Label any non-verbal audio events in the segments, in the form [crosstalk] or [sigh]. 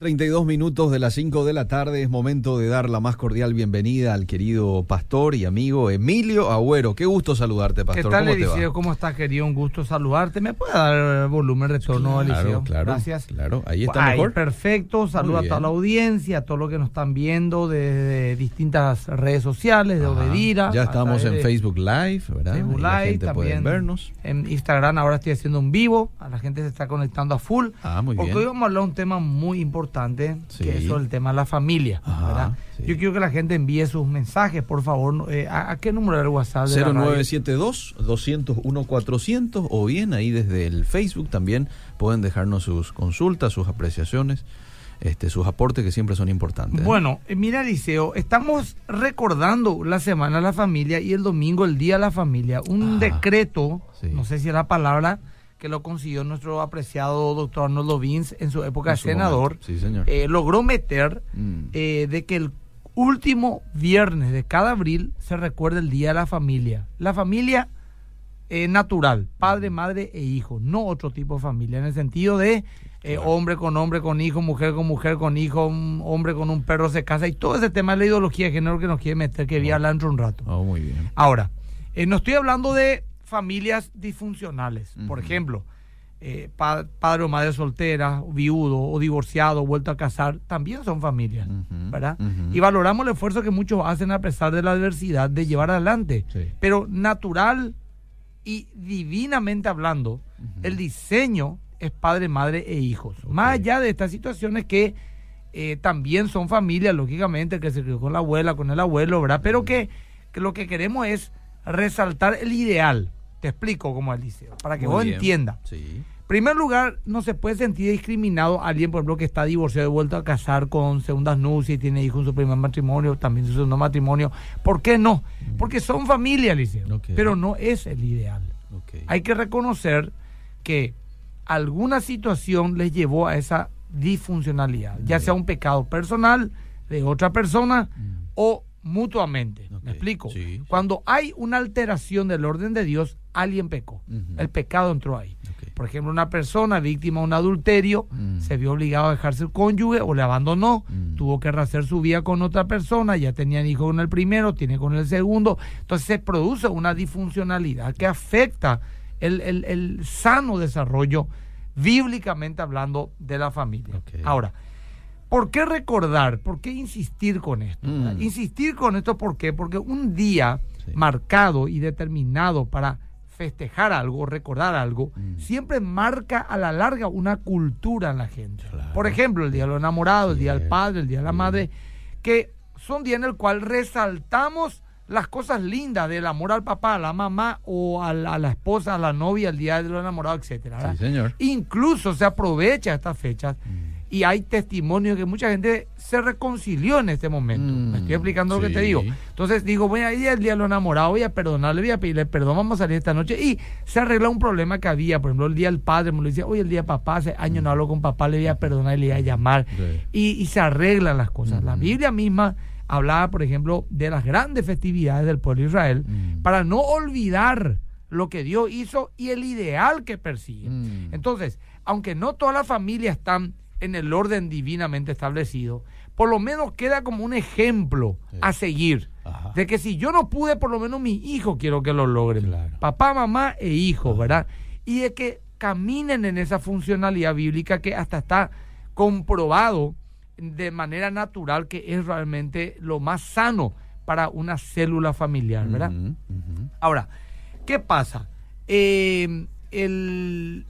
32 minutos de las 5 de la tarde es momento de dar la más cordial bienvenida al querido pastor y amigo Emilio Agüero. Qué gusto saludarte, pastor. ¿Qué tal, ¿Cómo te va? ¿Cómo estás, querido? Un gusto saludarte. ¿Me puede dar volumen retorno, Claro, Eliseo? claro, Gracias. claro. Ahí está Ay, mejor. perfecto. Saludo a toda la audiencia, a todos los que nos están viendo desde distintas redes sociales, de. Obedira. Ya estamos en Facebook Live, ¿verdad? Facebook la Live, gente también vernos. en Instagram ahora estoy haciendo un vivo, a la gente se está conectando a full. Ah, muy porque bien. hoy vamos a hablar de un tema muy importante, Sí. que es sobre el tema de la familia. Ajá, ¿verdad? sí. Yo quiero que la gente envíe sus mensajes, por favor. eh, ¿a, a qué número del WhatsApp? de la radio? 0972-201-400 o bien ahí desde el Facebook también pueden dejarnos sus consultas, sus apreciaciones, este, sus aportes que siempre son importantes. ¿eh? Bueno, eh, mira, Liceo, estamos recordando la Semana de la Familia y el domingo el Día de la Familia. Un decreto, Sí. no sé si es la palabra, que lo consiguió nuestro apreciado doctor Arnoldo Vins en su época de senador. Sí, señor. eh, logró meter Mm. eh, de que el último viernes de cada abril se recuerde el Día de la Familia. La familia eh, natural, padre, madre e hijo, no otro tipo de familia, en el sentido de eh, hombre con hombre, con hijo, mujer con mujer, con hijo, un hombre con un perro se casa y todo ese tema de la ideología de género que nos quiere meter, que voy a hablar dentro un rato. Oh, muy bien. Ahora, eh, no estoy hablando de familias disfuncionales. Por ejemplo, eh, pa- padre o madre soltera, viudo o divorciado, vuelto a casar, también son familias, ¿verdad? Y valoramos el esfuerzo que muchos hacen a pesar de la adversidad de llevar adelante. Sí. Pero natural y divinamente hablando, el diseño es padre, madre e hijos. Más allá de estas situaciones que eh, también son familias, lógicamente, que se crió con la abuela, con el abuelo, ¿verdad? Pero que, que lo que queremos es resaltar el ideal. Te explico cómo es el liceo, para que Muy vos bien. entiendas. Sí. En primer lugar, no se puede sentir discriminado a alguien, por ejemplo, que está divorciado y vuelto a casar con segundas nupcias y tiene hijos en su primer matrimonio, también su segundo matrimonio. ¿Por qué no? Porque son familia, Liceo. Mm. Pero no es el ideal. Hay que reconocer que alguna situación les llevó a esa disfuncionalidad, ya sea un pecado personal de otra persona Mm. o mutuamente. ¿Me explico? sí. Cuando hay una alteración del orden de Dios, alguien pecó. El pecado entró ahí. Por ejemplo, una persona víctima de un adulterio Mm. se vio obligado a dejarse el cónyuge o le abandonó, Mm. tuvo que rehacer su vida con otra persona, ya tenían hijo con el primero, tiene con el segundo. Entonces se produce una disfuncionalidad que afecta el, el- el sano desarrollo, bíblicamente hablando, de la familia. Ahora, ¿por qué recordar? ¿Por qué insistir con esto? Mm. Insistir con esto, ¿por qué? Porque un día Sí. marcado y determinado para festejar algo, recordar algo, Mm. siempre marca a la larga una cultura en la gente. Claro. Por ejemplo, el Día de los Enamorados, el Día del Padre, el Día de la sí. Madre, que son días en el cual resaltamos las cosas lindas del amor al papá, a la mamá o a la, a la esposa, a la novia, el Día de los Enamorados, etcétera. Sí, señor. Incluso se aprovecha estas fechas Mm. Y hay testimonios que mucha gente se reconcilió en este momento. Mm, Me estoy explicando lo que te digo. Entonces digo, voy a ir al día de los enamorados, voy a perdonarle, voy a pedirle perdón, vamos a salir esta noche. Y se arregla un problema que había, por ejemplo, el día del padre, me lo decía, oye, el día de papá, hace años no hablo con papá, le voy a perdonar y le voy a llamar. Sí. Y, y se arreglan las cosas. La Ujú. Biblia misma hablaba, por ejemplo, de las grandes festividades del pueblo de Israel, Mm. para no olvidar lo que Dios hizo y el ideal que persigue. Mm. Entonces, aunque no todas las familias están en el orden divinamente establecido, por lo menos queda como un ejemplo Sí. a seguir. Ajá. De que si yo no pude, por lo menos mis hijos quiero que lo logren. Claro. Papá, mamá e hijos, ¿verdad? Y de que caminen en esa funcionalidad bíblica que hasta está comprobado de manera natural que es realmente lo más sano para una célula familiar, ¿verdad? Ahora, ¿qué pasa? Eh, el,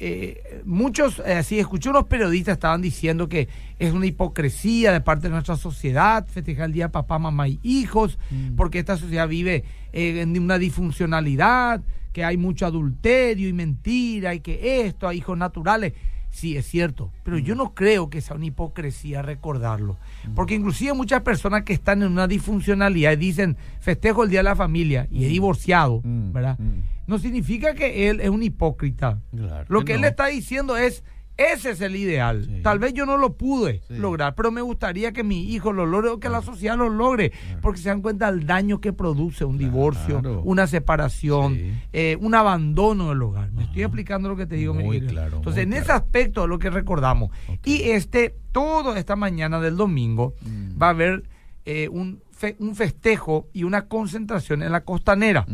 eh, muchos, eh, así escuché unos periodistas estaban diciendo que es una hipocresía de parte de nuestra sociedad festejar el día de papá, mamá y hijos, Mm. porque esta sociedad vive eh, en una disfuncionalidad, que hay mucho adulterio y mentira y que esto, hay hijos naturales. Sí, es cierto, pero yo no creo que sea una hipocresía recordarlo. Porque inclusive muchas personas que están en una disfuncionalidad y dicen, festejo el Día de la Familia y he divorciado, Mm, ¿verdad? No significa que él es un hipócrita. Claro Lo que que él está diciendo es Ese es el ideal. Sí. Tal vez yo no lo pude Sí. lograr, pero me gustaría que mi hijo lo logre o que la sociedad lo logre, porque se dan cuenta del daño que produce un divorcio, una separación, Sí. eh, un abandono del hogar. Me estoy explicando lo que te digo, Muy claro, Entonces, muy en ese aspecto es lo que recordamos. Y este, todo esta mañana del domingo Mm. va a haber eh, un, fe- un festejo y una concentración en la costanera.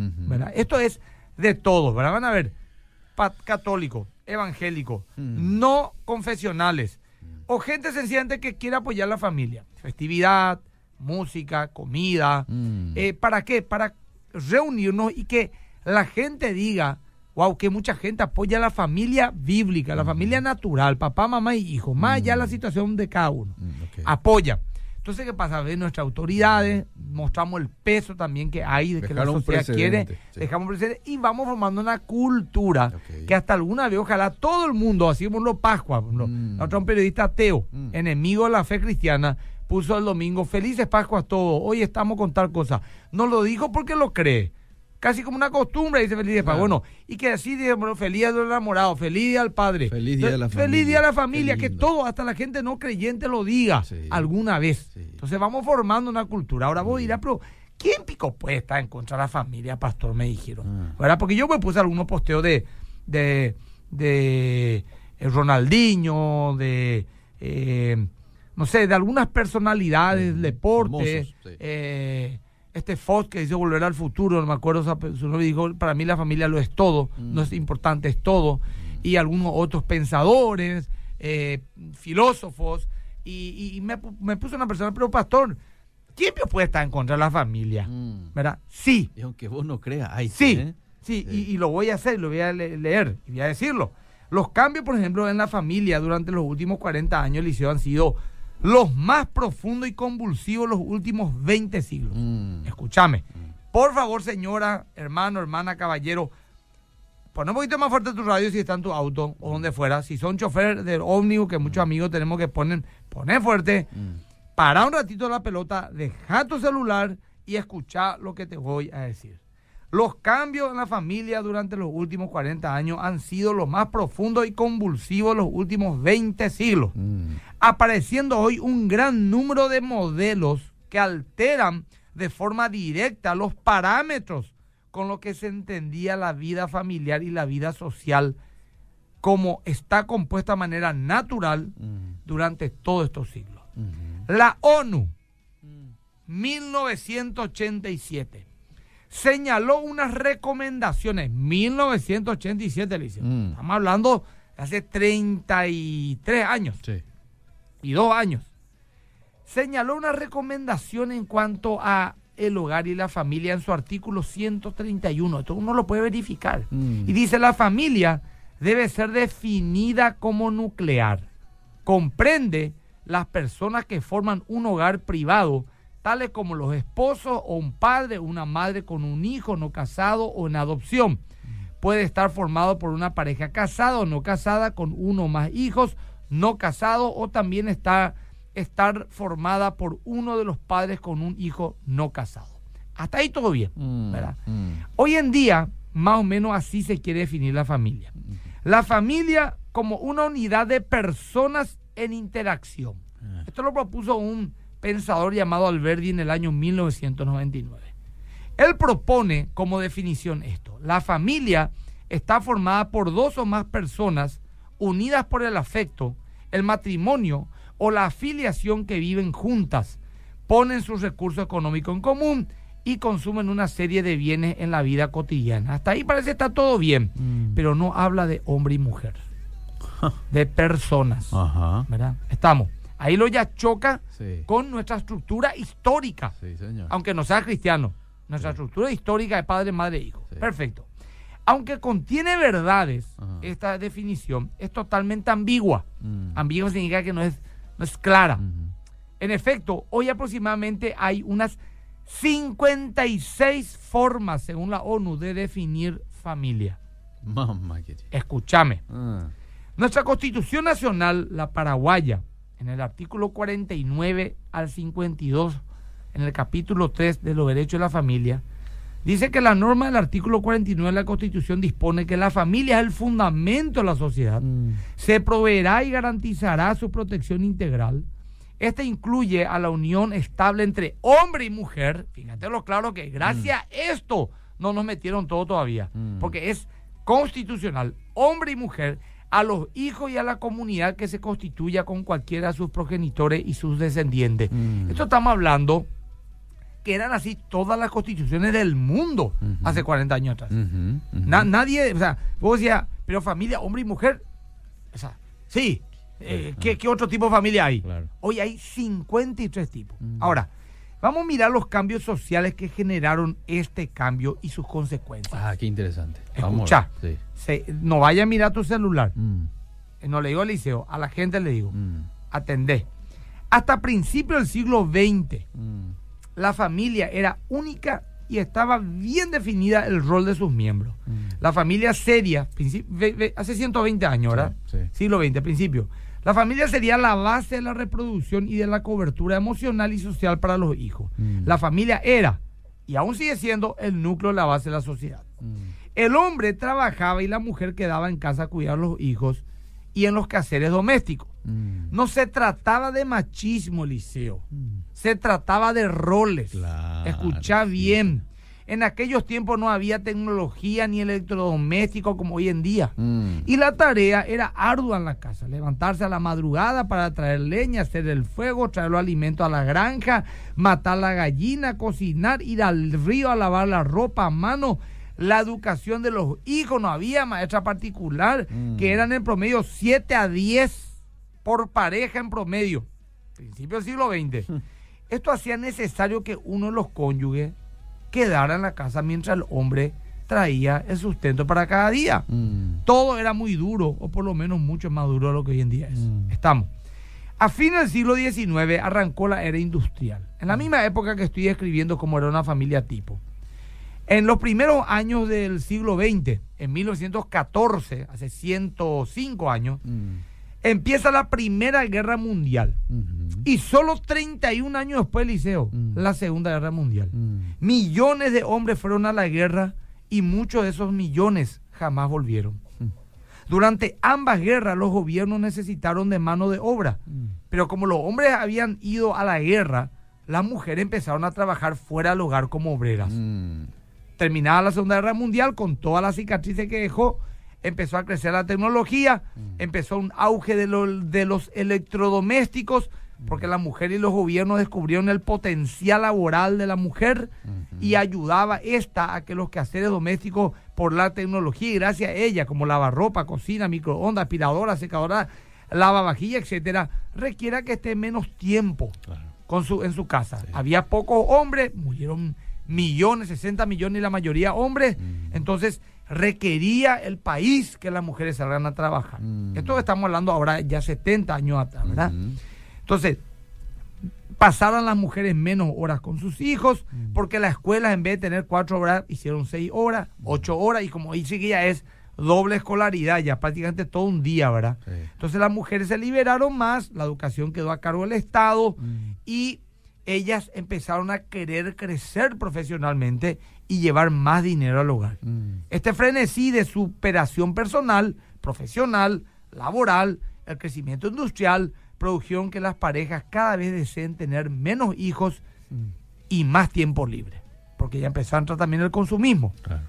Esto es de todos, ¿verdad? Van a ver católicos, evangélicos, Mm. no confesionales o gente sencillamente que quiera apoyar la familia. Festividad, música, comida. Mm. Eh, ¿Para qué? Para reunirnos y que la gente diga, wow, que mucha gente apoya a la familia bíblica, la familia natural, papá, mamá y hijo, más allá de la situación de cada uno. Mm. Apoya. Entonces, ¿qué pasa? Ve nuestras autoridades, mostramos el peso también que hay de que Dejar la sociedad quiere, sí. dejamos precedente y vamos formando una cultura que hasta alguna vez, ojalá todo el mundo, así como lo Pascua, Mm. nosotros un periodista ateo, Mm. enemigo de la fe cristiana, puso el domingo, felices Pascuas todos, hoy estamos con tal cosa. No lo dijo porque lo cree. Casi como una costumbre, dice feliz día Claro. Bueno, y que así dice, bueno, feliz día del enamorado, feliz día al padre. Feliz día de la Feliz familia. día de la familia, que todo, hasta la gente no creyente lo diga Sí. alguna vez. Sí. Entonces vamos formando una cultura. Ahora vos dirás, pero ¿quién pico puede estar en contra de la familia, pastor? Me dijeron. Ah. ¿Verdad? Porque yo me puse algunos posteos de, de, de eh, Ronaldinho, de, eh, no sé, de algunas personalidades del deporte. famosos, sí. eh, este Fox que dice volver al futuro, no me acuerdo su su nombre, dijo, para mí la familia lo es todo, Mm. no es importante, es todo. Y algunos otros pensadores, eh, filósofos, y, y me, me puso una persona, pero pastor, ¿quién puede estar en contra de la familia? Mm. ¿Verdad? Sí, Y aunque vos no creas, hay Sí, ¿eh? sí, Sí. Y, y lo voy a hacer, lo voy a le- leer y voy a decirlo. Los cambios, por ejemplo, en la familia durante los últimos 40 años, Liceo, han sido los más profundos y convulsivos los últimos 20 siglos. Mm. Escúchame. Por favor, señora, hermano, hermana, caballero, pon un poquito más fuerte tu radio si está en tu auto o donde fuera. Si son chofer del ómnibus, que muchos amigos tenemos que ponen, poner fuerte, Mm. para un ratito la pelota, deja tu celular y escucha lo que te voy a decir. Los cambios en la familia durante los últimos 40 años han sido los más profundos y convulsivos los últimos 20 siglos, Mm. Apareciendo hoy un gran número de modelos que alteran de forma directa los parámetros con los que se entendía la vida familiar y la vida social como está compuesta de manera natural durante todos estos siglos. Mm. La ONU, 1987, señaló unas recomendaciones. 1987, le hicieron. Mm. Estamos hablando de hace 33 años Sí. Y dos años. Señaló una recomendación en cuanto a el hogar y la familia en su artículo 131. Esto uno lo puede verificar. Mm. Y dice, la familia debe ser definida como nuclear. Comprende las personas que forman un hogar privado, tales como los esposos o un padre una madre con un hijo no casado o en adopción. Puede estar formado por una pareja casada o no casada con uno o más hijos, no casado o también está estar formada por uno de los padres con un hijo no casado. Hasta ahí todo bien, Mm. ¿verdad? Mm. Hoy en día, más o menos así se quiere definir la familia. La familia como una unidad de personas en interacción. Ah. Esto lo propuso un pensador llamado Alberti en el año 1999. Él propone como definición esto. La familia está formada por dos o más personas unidas por el afecto, el matrimonio o la afiliación que viven juntas, ponen sus recursos económicos en común y consumen una serie de bienes en la vida cotidiana. Hasta ahí parece que está todo bien, Mm. pero no habla de hombre y mujer, [laughs] de personas. Ajá. ¿verdad? Estamos. Ahí lo ya choca Sí. con nuestra estructura histórica, Sí, señor. aunque no sea cristiano. Nuestra Sí. estructura histórica de padre, madre, hijo. Perfecto. Aunque contiene verdades, Ajá. esta definición es totalmente ambigua. Mm. Ambigua significa que no es, no es clara. En efecto, hoy aproximadamente hay unas 56 formas, según la ONU, de definir familia. Mamá. Escúchame. Ah. Nuestra Constitución Nacional, la paraguaya, en el artículo 49 al 52, en el capítulo 3 de los derechos de la familia, Dice que la norma del artículo 49 de la Constitución dispone que la familia es el fundamento de la sociedad. Mm. Se proveerá y garantizará su protección integral. Este incluye a la unión estable entre hombre y mujer. Fíjate lo claro que gracias a esto no nos metieron todo todavía. Mm. Porque es constitucional, hombre y mujer, a los hijos y a la comunidad que se constituya con cualquiera de sus progenitores y sus descendientes. Mm. Esto estamos hablando que eran así todas las constituciones del mundo hace 40 años atrás. Na- nadie, o sea, vos decías, pero familia, hombre y mujer, o sea, sí, eh, ¿qué, qué otro tipo de familia hay? Claro. Hoy hay 53 tipos. Ahora, vamos a mirar los cambios sociales que generaron este cambio y sus consecuencias. Ah, qué interesante. Escucha. Sí. Se- no vaya a mirar tu celular. Mm, Eh, No le digo al liceo, a la gente le digo, mm, atendé. Hasta principios del siglo XX, mm. La familia era única y estaba bien definida el rol de sus miembros. Mm. La familia seria, hace 120 años, ¿verdad? Sí, sí. Siglo XX, principio. La familia sería la base de la reproducción y de la cobertura emocional y social para los hijos. Mm. La familia era, y aún sigue siendo, el núcleo, la base de la sociedad. Mm. El hombre trabajaba y la mujer quedaba en casa a cuidar a los hijos y en los quehaceres domésticos. Mm. No se trataba de machismo, Liceo. Mm. Se trataba de roles. Claro, Escucha sí. bien. En aquellos tiempos no había tecnología ni electrodoméstico como hoy en día. Mm. Y la tarea era ardua en la casa. Levantarse a la madrugada para traer leña, hacer el fuego, traer los alimentos a la granja, matar la gallina, cocinar, ir al río a lavar la ropa a mano. La educación de los hijos, no había maestra particular, Mm. que eran en promedio 7 a 10 por pareja en promedio. Principio del siglo XX. [laughs] Esto hacía necesario que uno de los cónyuges quedara en la casa mientras el hombre traía el sustento para cada día Mm. todo era muy duro, o por lo menos mucho más duro de lo que hoy en día es. Mm. Estamos. A fines del siglo XIX arrancó la era industrial, en la misma época que estoy escribiendo cómo era una familia tipo. En los primeros años del siglo XX, en 1914, hace 105 años, Mm. Empieza la Primera Guerra Mundial. Ujú. Y solo 31 años después, Liceo, la Segunda Guerra Mundial. Millones de hombres fueron a la guerra y muchos de esos millones jamás volvieron. Durante ambas guerras los gobiernos necesitaron de mano de obra, pero como los hombres habían ido a la guerra, las mujeres empezaron a trabajar fuera del hogar como obreras. Terminada la Segunda Guerra Mundial, con todas las cicatrices que dejó, empezó a crecer la tecnología, empezó un auge de, lo- de los electrodomésticos, porque la mujer y los gobiernos descubrieron el potencial laboral de la mujer y ayudaba esta a que los quehaceres domésticos por la tecnología y gracias a ella, como lavarropa, cocina, microondas, aspiradora, secadora, lavavajilla, etcétera, requiera que esté menos tiempo Claro. con su, en su casa. Había pocos hombres, murieron millones, 60 millones y la mayoría hombres. Mm. Entonces requería el país que las mujeres salgan a trabajar. Mm. Esto estamos hablando ahora ya 70 años atrás, ¿verdad? Ujú. Entonces, pasaron las mujeres menos horas con sus hijos, Mm. porque la escuela en vez de tener cuatro horas, hicieron seis horas, ocho horas, y como dice que ya es doble escolaridad, ya prácticamente todo un día, ¿verdad? Sí. Entonces las mujeres se liberaron más, la educación quedó a cargo del Estado Mm. y ellas empezaron a querer crecer profesionalmente y llevar más dinero al hogar. Mm. Este frenesí de superación personal, profesional, laboral, el crecimiento industrial, produjeron que las parejas cada vez deseen tener menos hijos Mm. y más tiempo libre, porque ya empezó a entrar también el consumismo. Claro.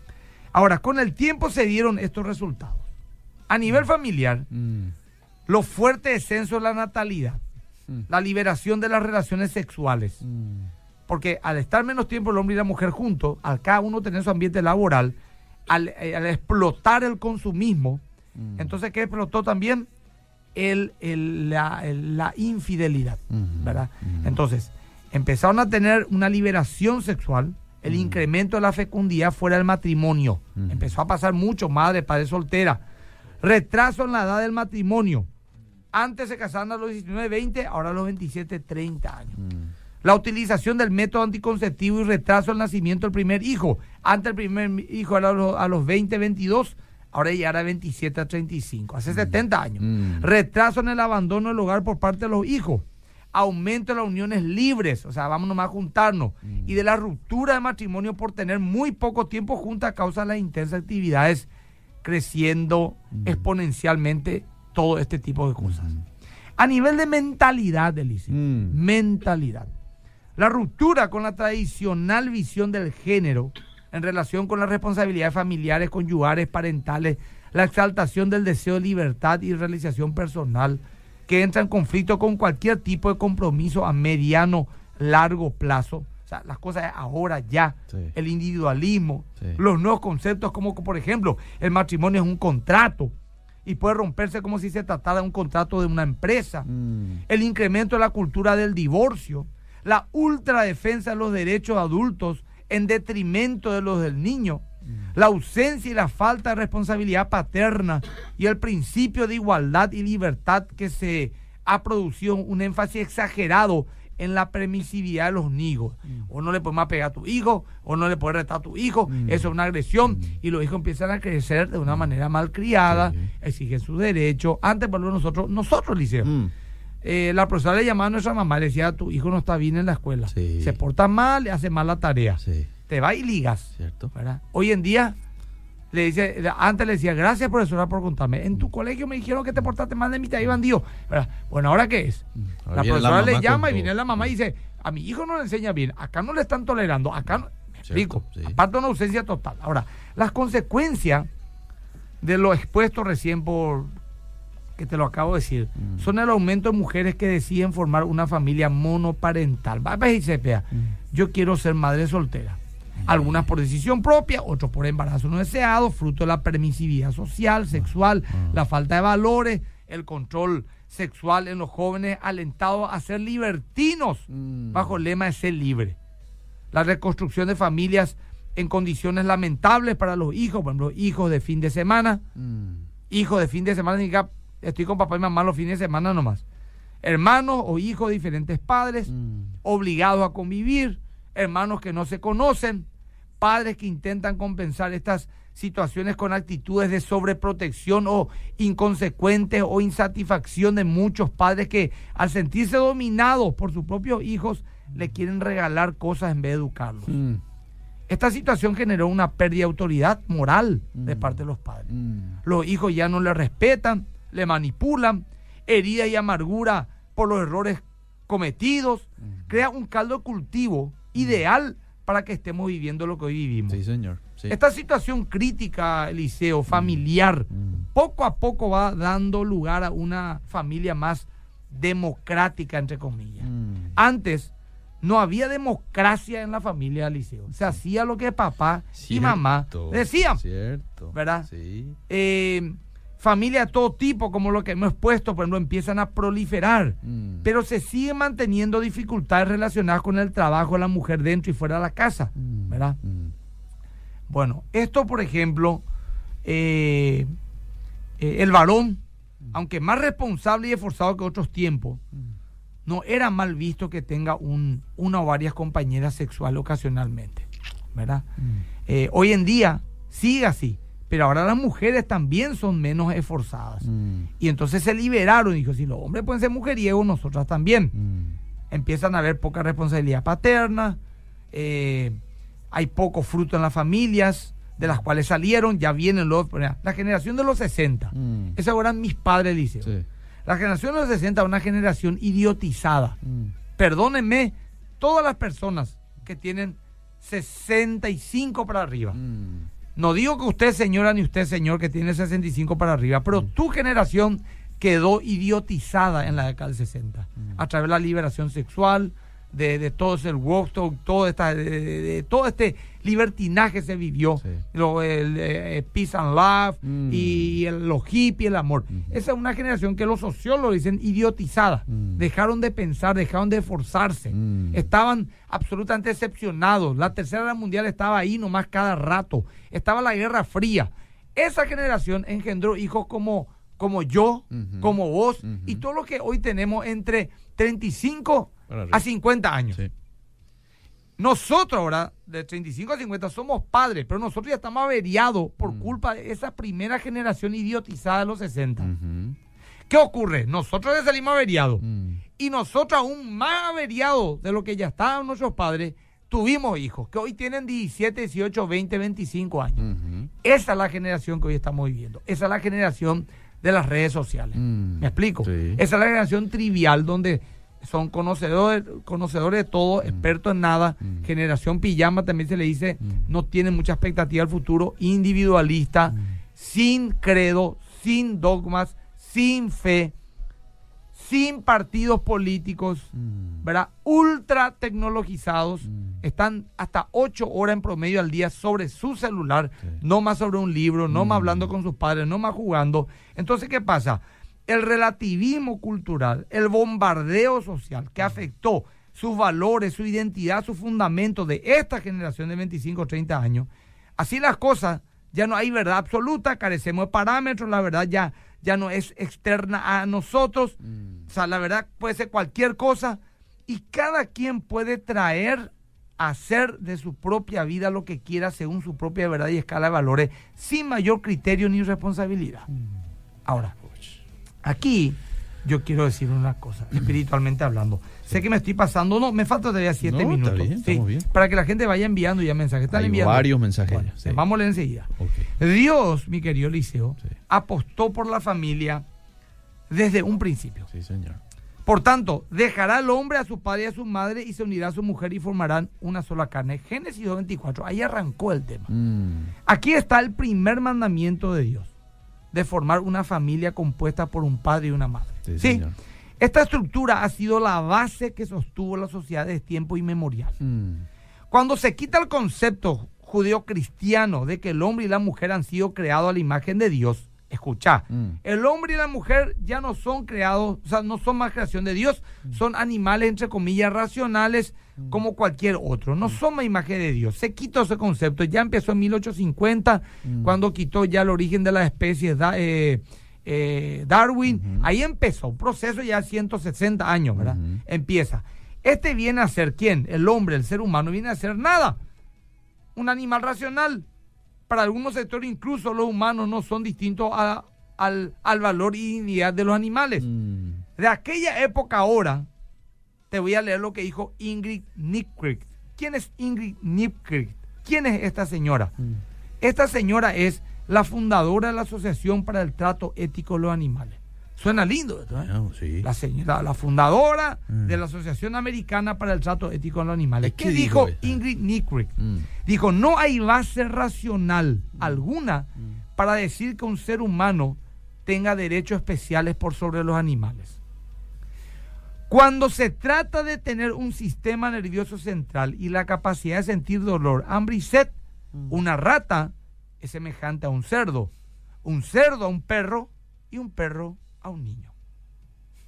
Ahora, con el tiempo se dieron estos resultados. A nivel familiar, Mm. los fuertes descensos de la natalidad, la liberación de las relaciones sexuales. Porque al estar menos tiempo el hombre y la mujer juntos, al cada uno tener su ambiente laboral, al, eh, al explotar el consumismo, Mm. entonces ¿qué explotó también? El, el- la, el- la infidelidad, ¿verdad? Entonces, empezaron a tener una liberación sexual, el incremento de la fecundidad fuera del matrimonio. Empezó a pasar mucho, madre, padre soltera. Retraso en la edad del matrimonio. Antes se casaban a los 19, 20, ahora a los 27, 30 años. Mm. La utilización del método anticonceptivo y retraso el nacimiento del primer hijo. Antes el primer hijo era a los, a los 20, 22, ahora ya era 27 a 35, hace 70 años. Mm. Retraso en el abandono del hogar por parte de los hijos. aumento de las uniones libres, o sea, vamos nomás a juntarnos, Mm. y de la ruptura de matrimonio por tener muy poco tiempo juntos a causa de las intensas actividades, creciendo Mm. exponencialmente todo este tipo de cosas. A nivel de mentalidad, Delicia, Mm. mentalidad. La ruptura con la tradicional visión del género en relación con las responsabilidades familiares, conyugales, parentales, la exaltación del deseo de libertad y realización personal, que entra en conflicto con cualquier tipo de compromiso a mediano, largo plazo. O sea, las cosas ahora ya, Sí. el individualismo, Sí. los nuevos conceptos como, por ejemplo, el matrimonio es un contrato y puede romperse como si se tratara de un contrato de una empresa Mm. el incremento de la cultura del divorcio, la ultradefensa de los derechos adultos en detrimento de los del niño, la ausencia y la falta de responsabilidad paterna y el principio de igualdad y libertad que se ha producido un énfasis exagerado en la permisividad de los niños. O no le podemos pegar a tu hijo, o no le puedes retar a tu hijo, eso es una agresión. Y los hijos empiezan a crecer de una manera malcriada, Sí. exigen sus derechos. Antes, por ejemplo, nosotros, nosotros, Liceo, Mm. Eh, la profesora le llamaba a nuestra mamá, le decía, tu hijo no está bien en la escuela. Sí. Se porta mal, le hace mal la tarea. Sí, Te va y ligas. cierto. ¿verdad? Hoy en día, le dice, antes le decía, gracias profesora por contarme. En tu colegio me dijeron que te portaste mal de mí, te ahí bandido. ¿verdad? Bueno, ¿ahora qué es? Mm. Ahora la profesora le llama y viene la mamá y dice, a mi hijo no le enseña bien, acá no le están tolerando, acá no... Me explico. sí. Aparte de una ausencia total. Ahora, las consecuencias de lo expuesto recién por que te lo acabo de decir, Mm. son el aumento de mujeres que deciden formar una familia monoparental. Va a ver, dice, vea, Mm. yo quiero ser madre soltera. Algunas por decisión propia, otros por embarazo no deseado, fruto de la permisividad social, sexual, Ah. la falta de valores, el control sexual en los jóvenes alentados a ser libertinos Mm. bajo el lema de ser libre. La reconstrucción de familias en condiciones lamentables para los hijos, por ejemplo, hijos de fin de semana, Mm. hijos de fin de semana, significa, estoy con papá y mamá los fines de semana nomás. Hermanos o hijos de diferentes padres, Mm. obligados a convivir, hermanos que no se conocen, padres que intentan compensar estas situaciones con actitudes de sobreprotección o inconsecuentes o insatisfacción de muchos padres que al sentirse dominados por sus propios hijos le quieren regalar cosas en vez de educarlos. Mm. Esta situación generó una pérdida de autoridad moral de Mm. parte de los padres. Mm. Los hijos ya no le respetan, le manipulan, herida y amargura por los errores cometidos. Crea un caldo cultivo ideal para que estemos viviendo lo que hoy vivimos. Sí, señor. Sí. Esta situación crítica, Eliseo, familiar, Mm. poco a poco va dando lugar a una familia más democrática, entre comillas. Mm. Antes no había democracia en la familia, Eliseo. Se hacía lo que papá y mamá decían. Cierto. ¿Verdad? Sí. eh, familia de todo tipo, como lo que hemos puesto, pues no empiezan a proliferar. Mm. Pero se siguen manteniendo dificultades relacionadas con el trabajo de la mujer dentro y fuera de la casa. Mm. ¿Verdad? Mm. Bueno, esto, por ejemplo, eh, eh, el varón, aunque más responsable y esforzado que otros tiempos, no era mal visto que tenga un, una o varias compañeras sexuales ocasionalmente. ¿Verdad? Eh, hoy en día sigue así, pero ahora las mujeres también son menos esforzadas. Mm. Y entonces se liberaron y dijo, si los hombres pueden ser mujeriegos, nosotras también. Mm. Empiezan a haber poca responsabilidad paterna, eh, hay poco fruto en las familias, de las cuales salieron, ya vienen los... La generación de los 60, Mm. esos eran mis padres. Sí. La generación de los 60 es una generación idiotizada. Mm. Perdónenme, todas las personas que tienen 65 para arriba. Mm. No digo que usted señora ni usted señor que tiene 65 para arriba, pero tu generación quedó idiotizada en la década del 60 a través de la liberación sexual, de, de todo ese Woodstock, todo, esta, de, de- de todo este libertinaje se vivió, Sí. lo, el eh, peace and love Mm. y el, los hippies, el amor. Esa es una generación que los sociólogos dicen idiotizada. Mm. Dejaron de pensar, dejaron de esforzarse. Mm. Estaban absolutamente decepcionados. La tercera guerra mundial estaba ahí nomás cada rato. Estaba la guerra fría. Esa generación engendró hijos como, como yo, como vos y todo lo que hoy tenemos entre 35 Para arriba. a 50 años. Sí. Nosotros ahora, de 35 a 50, somos padres, pero nosotros ya estamos averiados por Mm. culpa de esa primera generación idiotizada de los 60. Ujú. ¿Qué ocurre? Nosotros ya salimos averiados. Mm. Y nosotros, aún más averiados de lo que ya estaban nuestros padres, tuvimos hijos que hoy tienen 17, 18, 20, 25 años. Esa es la generación que hoy estamos viviendo. Esa es la generación de las redes sociales. Mm, ¿Me explico? sí. Esa es la generación trivial donde son conocedores, conocedores de todo, expertos en nada. Mm. Generación pijama también se le dice, no tienen mucha expectativa al futuro, individualista, Mm. sin credo, sin dogmas, sin fe, sin partidos políticos, Mm. ¿verdad? Ultra tecnologizados, Mm. están hasta ocho horas en promedio al día sobre su celular, Sí. no más sobre un libro, no más Mm. hablando con sus padres, no más jugando. Entonces, ¿qué pasa? El relativismo cultural, el bombardeo social que afectó sus valores, su identidad, su fundamento de esta generación de 25 o 30 años, así las cosas, ya no hay verdad absoluta, carecemos de parámetros, la verdad ya, ya no es externa a nosotros, Mm. o sea, la verdad puede ser cualquier cosa y cada quien puede traer, hacer de su propia vida lo que quiera según su propia verdad y escala de valores, sin mayor criterio ni responsabilidad. Ahora, aquí yo quiero decir una cosa, espiritualmente hablando. Sé que me estoy pasando, no, me falta todavía siete No, está minutos. bien, sí, bien. Para que la gente vaya enviando ya mensajes. Están Hay enviando. varios mensajes Bueno, sí. Vamos a enseguida. Dios, mi querido Liceo, apostó por la familia desde un principio. Sí, señor. Por tanto, dejará al hombre a su padre y a su madre y se unirá a su mujer y formarán una sola carne. Génesis 2.24, ahí arrancó el tema. Mm. Aquí está el primer mandamiento de Dios, de formar una familia compuesta por un padre y una madre. Sí, esta estructura ha sido la base que sostuvo la sociedad desde tiempo inmemorial. Mm. Cuando se quita el concepto judeo-cristiano de que el hombre y la mujer han sido creados a la imagen de Dios, escucha, Mm. el hombre y la mujer ya no son creados, o sea, no son más creación de Dios, son animales, entre comillas, racionales como cualquier otro, no son más imagen de Dios. Se quitó ese concepto, ya empezó en 1850, cuando quitó ya el origen de las especies da- eh, eh, Darwin, ahí empezó un proceso ya de 160 años, ¿verdad? Empieza. Este viene a ser quién? El hombre, el ser humano, viene a ser nada. Un animal racional. Para algunos sectores incluso los humanos no son distintos a- al, al valor y dignidad de los animales. Mm. De aquella época ahora, te voy a leer lo que dijo Ingrid Nipkirk. ¿Quién es Ingrid Nipkirk? ¿Quién es esta señora? Mm. Esta señora es la fundadora de la Asociación para el Trato Ético de los Animales. Suena lindo esto, ¿eh? Ah, sí. La, señora, la fundadora Mm. de la Asociación Americana para el Trato Ético de los Animales. ¿Qué ¿Qué dijo? Ingrid Nipkirk? Mm. Dijo, no hay base racional alguna para decir que un ser humano tenga derechos especiales por sobre los animales. Cuando se trata de tener un sistema nervioso central y la capacidad de sentir dolor, hambre y sed, una rata es semejante a un cerdo, un cerdo a un perro y un perro a un niño.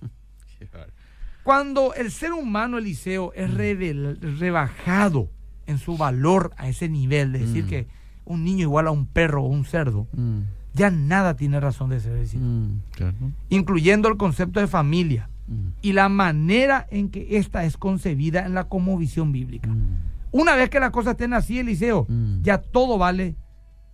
[laughs] Cuando el ser humano, Eliseo, es revel- rebajado en su valor a ese nivel, de decir Mm. que un niño igual a un perro o un cerdo, Mm. ya nada tiene razón de ser decir, Mm. Claro. incluyendo el concepto de familia Mm. y la manera en que ésta es concebida en la visión bíblica. Mm. Una vez que las cosas estén así, Eliseo, Mm. ya todo vale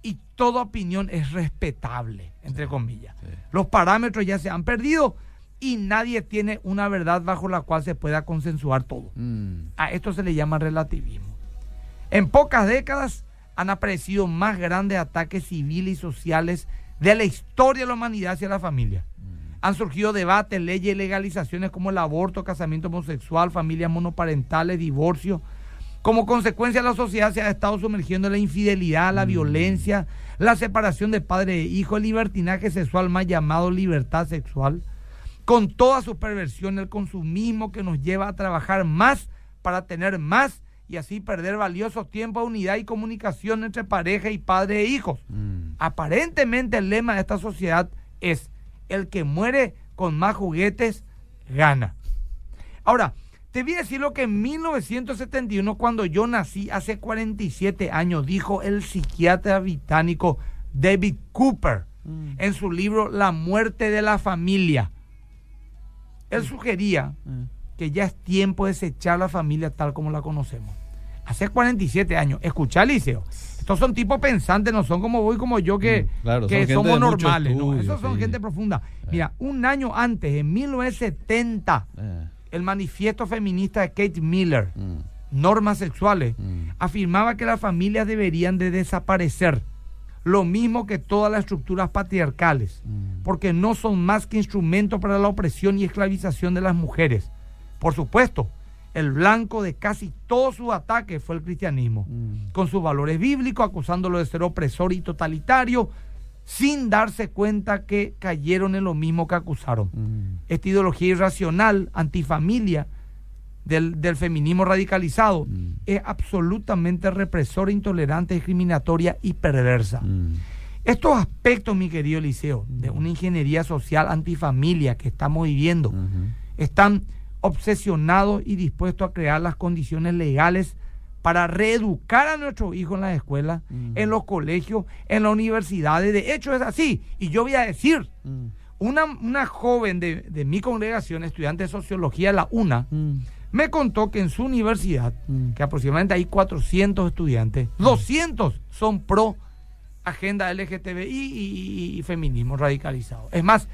y toda opinión es respetable, entre comillas. sí. Los parámetros ya se han perdido y nadie tiene una verdad bajo la cual se pueda consensuar todo. Mm. A esto se le llama relativismo. En pocas décadas han aparecido más grandes ataques civiles y sociales de la historia de la humanidad hacia la familia. Han surgido debates, leyes y legalizaciones como el aborto, casamiento homosexual, familias monoparentales, divorcio. Como consecuencia, la sociedad se ha estado sumergiendo en la infidelidad, la violencia, la separación de padre e hijo, el libertinaje sexual más llamado libertad sexual, con toda su perversión, el consumismo que nos lleva a trabajar más para tener más y así perder valioso tiempo unidad y comunicación entre pareja y padre e hijos. Mm. Aparentemente el lema de esta sociedad es el que muere con más juguetes gana. Ahora, te voy a decir lo que en 1971, cuando yo nací hace 47 años, dijo el psiquiatra británico David Cooper en su libro La muerte de la familia. Él sugería Mm. que ya es tiempo de desechar la familia tal como la conocemos. Hace 47 años. Escucha, Liceo. Estos son tipos pensantes, no son como vos y como yo que, Mm, claro, que somos normales. no, esos son sí. gente profunda. Mira, un año antes, en 1970, Eh. el manifiesto feminista de Kate Miller, Mm, Normas Sexuales, mm, afirmaba que las familias deberían de desaparecer, lo mismo que todas las estructuras patriarcales, mm. porque no son más que instrumentos para la opresión y esclavización de las mujeres. Por supuesto, el blanco de casi todos sus ataques fue el cristianismo, Mm. con sus valores bíblicos, acusándolo de ser opresor y totalitario, sin darse cuenta que cayeron en lo mismo que acusaron Mm. esta ideología irracional, antifamilia del, del feminismo radicalizado, Mm. es absolutamente represora, intolerante, discriminatoria y perversa. Estos aspectos, mi querido Eliseo, de una ingeniería social antifamilia que estamos viviendo, están obsesionados y dispuestos a crear las condiciones legales para reeducar a nuestros hijos en las escuelas, en los colegios, en las universidades. De hecho, es así. Y yo voy a decir, una, una joven de, de mi congregación, estudiante de sociología la UNA, me contó que en su universidad, que aproximadamente hay 400 estudiantes, 200 son pro agenda LGTBI y, y- y feminismo radicalizado. Es más,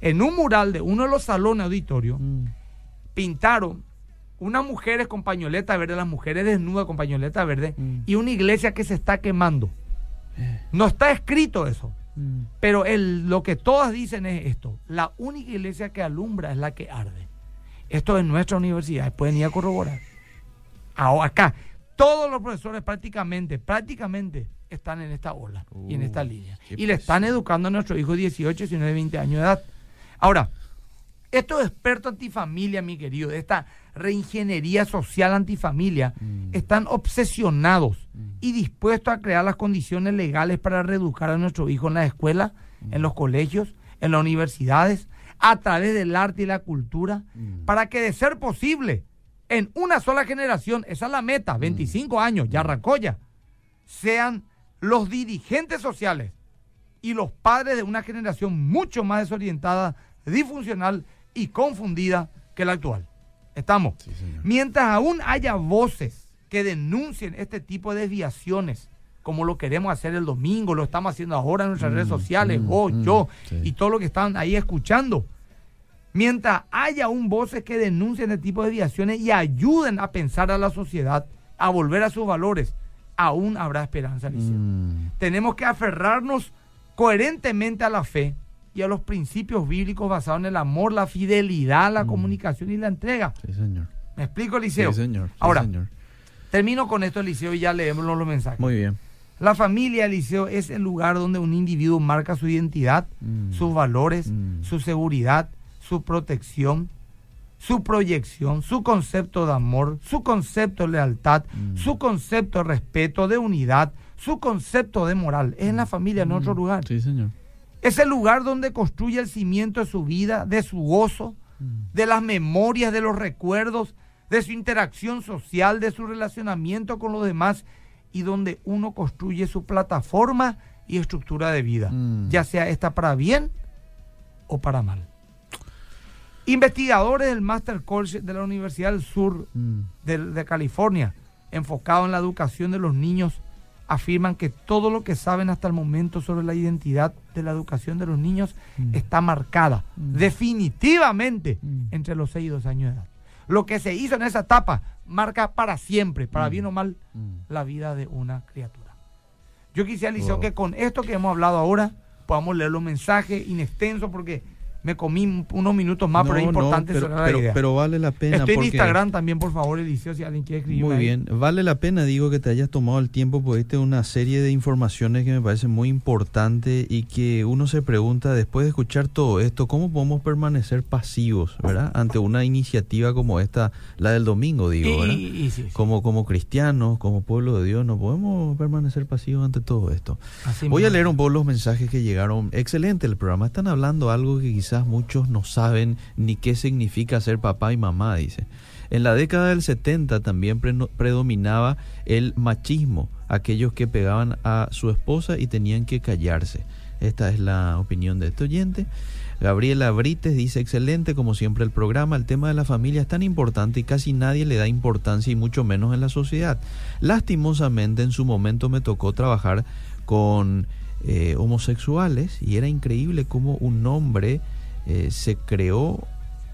en un mural de uno de los salones auditorios. Pintaron unas mujeres con pañoleta verde, las mujeres desnudas con pañoleta verde, Mm. y una iglesia que se está quemando. No está escrito eso. Mm. Pero el- lo que todas dicen es esto, la única iglesia que alumbra es la que arde. Esto es nuestra universidad, pueden ir a corroborar. Ahora, acá, todos los profesores prácticamente, prácticamente están en esta ola y en esta Uh, línea. Y le están educando a nuestros hijos de 18, 19, 20 años de edad. Ahora, estos expertos antifamilia, mi querido, de esta reingeniería social antifamilia, Mm. están obsesionados Mm. y dispuestos a crear las condiciones legales para reeducar a nuestros hijos en las escuelas, en los colegios, en las universidades, a través del arte y la cultura, Mm. para que de ser posible, en una sola generación, esa es la meta, 25 años, ya arrancó ya, sean los dirigentes sociales y los padres de una generación mucho más desorientada, disfuncional y confundida que la actual. Estamos. Sí. Mientras aún haya voces que denuncien este tipo de desviaciones, como lo queremos hacer el domingo, lo estamos haciendo ahora en nuestras Mm, redes sociales, mm, vos, mm, yo sí. y todos los que están ahí escuchando. Mientras haya aún voces que denuncien este tipo de desviaciones y ayuden a pensar a la sociedad, a volver a sus valores, aún habrá esperanza, Eliseo. Mm. Tenemos que aferrarnos coherentemente a la fe y a los principios bíblicos basados en el amor, la fidelidad, la Mm. comunicación y la entrega. Sí, señor. ¿Me explico, Eliseo? Sí, señor. Sí, Ahora, señor. termino con esto, Eliseo, y ya leemos los mensajes. Muy bien. La familia, Eliseo, es el lugar donde un individuo marca su identidad, Mm. sus valores, Mm. su seguridad, su protección, su proyección, su concepto de amor, su concepto de lealtad, Mm. su concepto de respeto, de unidad, su concepto de moral. Es en la familia, en otro lugar. Sí, señor. Es el lugar donde construye el cimiento de su vida, de su gozo, Mm. de las memorias, de los recuerdos, de su interacción social, de su relacionamiento con los demás y donde uno construye su plataforma y estructura de vida, Mm. ya sea esta para bien o para mal. Investigadores del Master Course de la Universidad del Sur Mm. de, de California, enfocado en la educación de los niños, afirman que todo lo que saben hasta el momento sobre la identidad de la educación de los niños Mm. está marcada Mm. definitivamente Mm. entre los 6 y 2 años de edad. Lo que se hizo en esa etapa marca para siempre, para bien o mal, la vida de una criatura. Yo quisiera, Liceo, Wow. que con esto que hemos hablado ahora podamos leer los mensajes inextensos porque me comí un- unos minutos más, pero es no, importante pero, cerrar pero- la idea. pero vale la pena. Estoy en Instagram también, por favor, Eliseo, si alguien quiere escribir. Muy bien, vale la pena, digo, que te hayas tomado el tiempo, porque esta es una serie de informaciones que me parece muy importante y que uno se pregunta, después de escuchar todo esto, ¿cómo podemos permanecer pasivos, verdad? Ante una iniciativa como esta, la del domingo, digo, Y- ¿verdad? y- y sí, sí. Como, como cristianos, como pueblo de Dios, no podemos permanecer pasivos ante todo esto. Así Voy a leer un poco los mensajes que llegaron. Excelente el programa. Están hablando algo que quizás muchos no saben ni qué significa ser papá y mamá, dice. En la década del 70 también pre- predominaba el machismo, aquellos que pegaban a su esposa y tenían que callarse. Esta es la opinión de este oyente. Gabriela Brites dice, excelente como siempre el programa, el tema de la familia es tan importante y casi nadie le da importancia y mucho menos en la sociedad. Lastimosamente en su momento me tocó trabajar con eh, homosexuales y era increíble cómo un hombre eh, se creó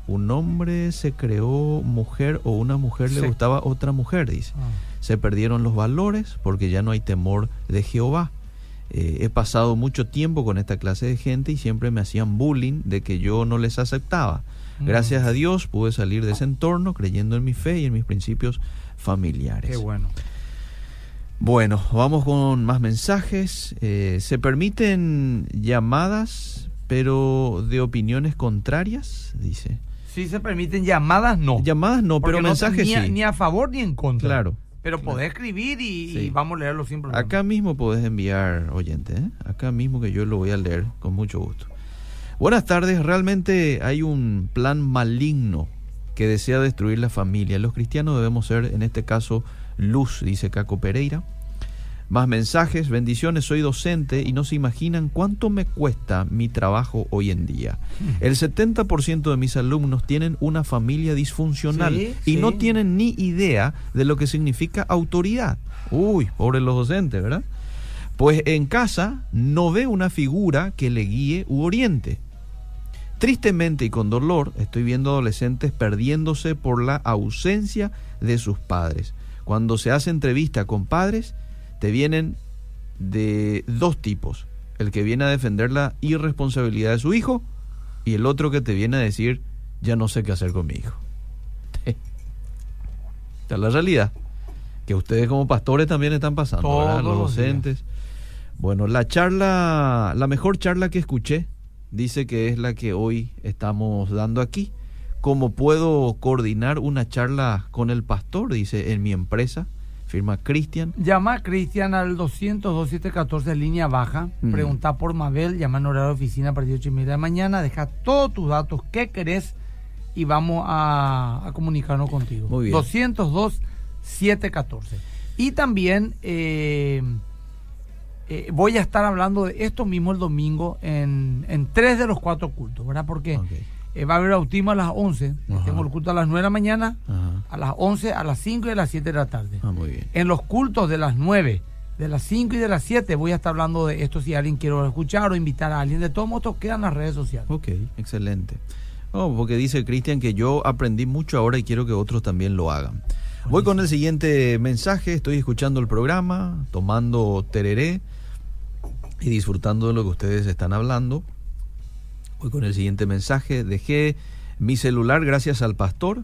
Un hombre se creó mujer o una mujer le gustaba otra mujer, dice. Ah. Se perdieron los valores porque ya no hay temor de Jehová. Eh, he pasado mucho tiempo con esta clase de gente y siempre me hacían bullying de que yo no les aceptaba. Mm. Gracias a Dios pude salir de ese entorno creyendo en mi fe y en mis principios familiares. Qué bueno. Bueno, vamos con más mensajes. Eh, ¿Se permiten llamadas, pero de opiniones contrarias? Dice. Si se permiten llamadas, no. Llamadas no, Porque pero no- mensajes ni, a, sí. ni a favor ni en contra. Claro. Pero claro. podés escribir y, Sí. y vamos a leerlo sin problema. Acá mismo podés enviar, oyente, ¿eh? acá mismo que yo lo voy a leer con mucho gusto. Buenas tardes, realmente hay un plan maligno que desea destruir la familia. Los cristianos debemos ser, en este caso, luz, dice Caco Pereira. Más mensajes, bendiciones, soy docente y no se imaginan cuánto me cuesta mi trabajo hoy en día. El 70% de mis alumnos tienen una familia disfuncional Sí, y no tienen ni idea de lo que significa autoridad. Uy, pobres los docentes, ¿verdad? Pues en casa no ve una figura que le guíe u oriente. Tristemente y con dolor estoy viendo adolescentes perdiéndose por la ausencia de sus padres. Cuando se hace entrevista con padres, te vienen de dos tipos. El que viene a defender la irresponsabilidad de su hijo y el otro que te viene a decir, ya no sé qué hacer con mi hijo. [laughs] Esta es la realidad. Que ustedes como pastores también están pasando, Todos. Los días. docentes. Bueno, la charla, la mejor charla que escuché, dice que es la que hoy estamos dando aquí. ¿Cómo puedo coordinar una charla con el pastor? Dice, en mi empresa, firma Cristian. Llama a Cristian al 200-2714 línea baja. Mm. Pregunta por Mabel. Llama en horario de oficina a partir de 8 y media de la mañana. Deja todos tus datos, qué querés y vamos a, a comunicarnos contigo. Muy bien. 202-714. Y también eh, eh, voy a estar hablando de esto mismo el domingo en, en tres de los cuatro cultos, ¿verdad? Porque. Eh, va a haber autismo a las 11. Ajá. Tengo el culto a las 9 de la mañana, Ajá. a las 11, a las 5 y a las 7 de la tarde. Ah, muy bien. En los cultos de las 9, de las 5 y de las 7 voy a estar hablando de esto si alguien quiere escuchar o invitar a alguien. De todos modos, quedan las redes sociales. Ok, excelente. Oh, porque dice Cristian que yo aprendí mucho ahora y quiero que otros también lo hagan. Voy con el siguiente mensaje. Estoy escuchando el programa, tomando tereré y disfrutando de lo que ustedes están hablando. Voy con el siguiente mensaje. Dejé mi celular gracias al pastor.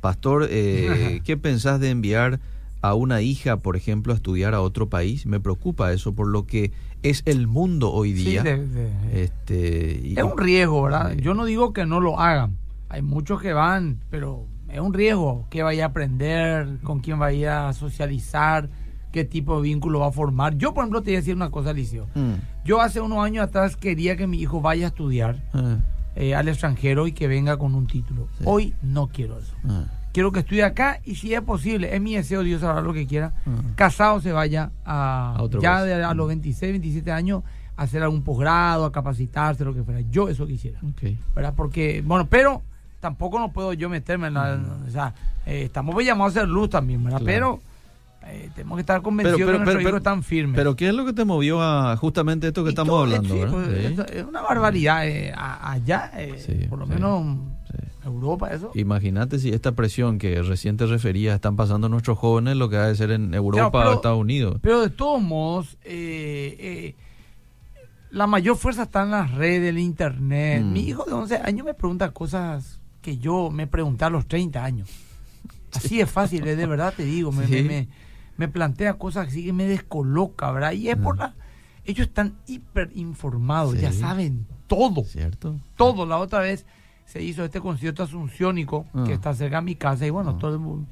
Pastor, eh, [laughs] ¿qué pensás de enviar a una hija, por ejemplo, a estudiar a otro país? Me preocupa eso por lo que es el mundo hoy Sí, día. de- de- Este, y- es un riesgo, ¿verdad? Yo no digo que no lo hagan. Hay muchos que van, pero es un riesgo. ¿Qué vaya a aprender? ¿Con quién vaya a socializar? ¿Qué tipo de vínculo va a formar? Yo, por ejemplo, te voy a decir una cosa, Alicio. Mm, Yo hace unos años atrás quería que mi hijo vaya a estudiar ah, eh, al extranjero y que venga con un título. Sí. Hoy no quiero eso. ah, Quiero que estudie acá y si es posible, es mi deseo, Dios sabrá lo que quiera, ah. casado se vaya a, A otro ya de- a los 26, 27 años a hacer algún posgrado, a capacitarse, lo que fuera. Yo eso quisiera, Ok. ¿verdad? Porque, bueno, pero tampoco no puedo yo meterme en la... O sea, eh, estamos llamados a hacer luz también, ¿verdad? Claro. Pero eh, tenemos que estar convencidos Pero- pero- que nuestros pero- hijos están firmes. Pero ¿qué es lo que te movió a justamente esto que Y estamos todo, hablando? pues, Sí. eso es una barbaridad. eh, allá, eh, Sí, por lo sí, menos. Europa, eso. Imagínate si esta presión que recién te refería están pasando nuestros jóvenes, lo que ha de ser en Europa Claro, o Estados Unidos. Pero de todos modos, eh, eh, la mayor fuerza está en las redes, en internet. Mm. Mi hijo de 11 años me pregunta cosas que yo me pregunté a los 30 años. [laughs] Así es fácil, eh, de verdad te digo. Me, me, me- me plantea cosas así que me descoloca, ¿verdad? Y es por Mm. la... Ellos están hiper informados, Sí. ya saben todo. ¿Cierto? todo. La otra vez se hizo este concierto asunciónico Ah. que está cerca de mi casa y bueno, Ah. todo el mundo.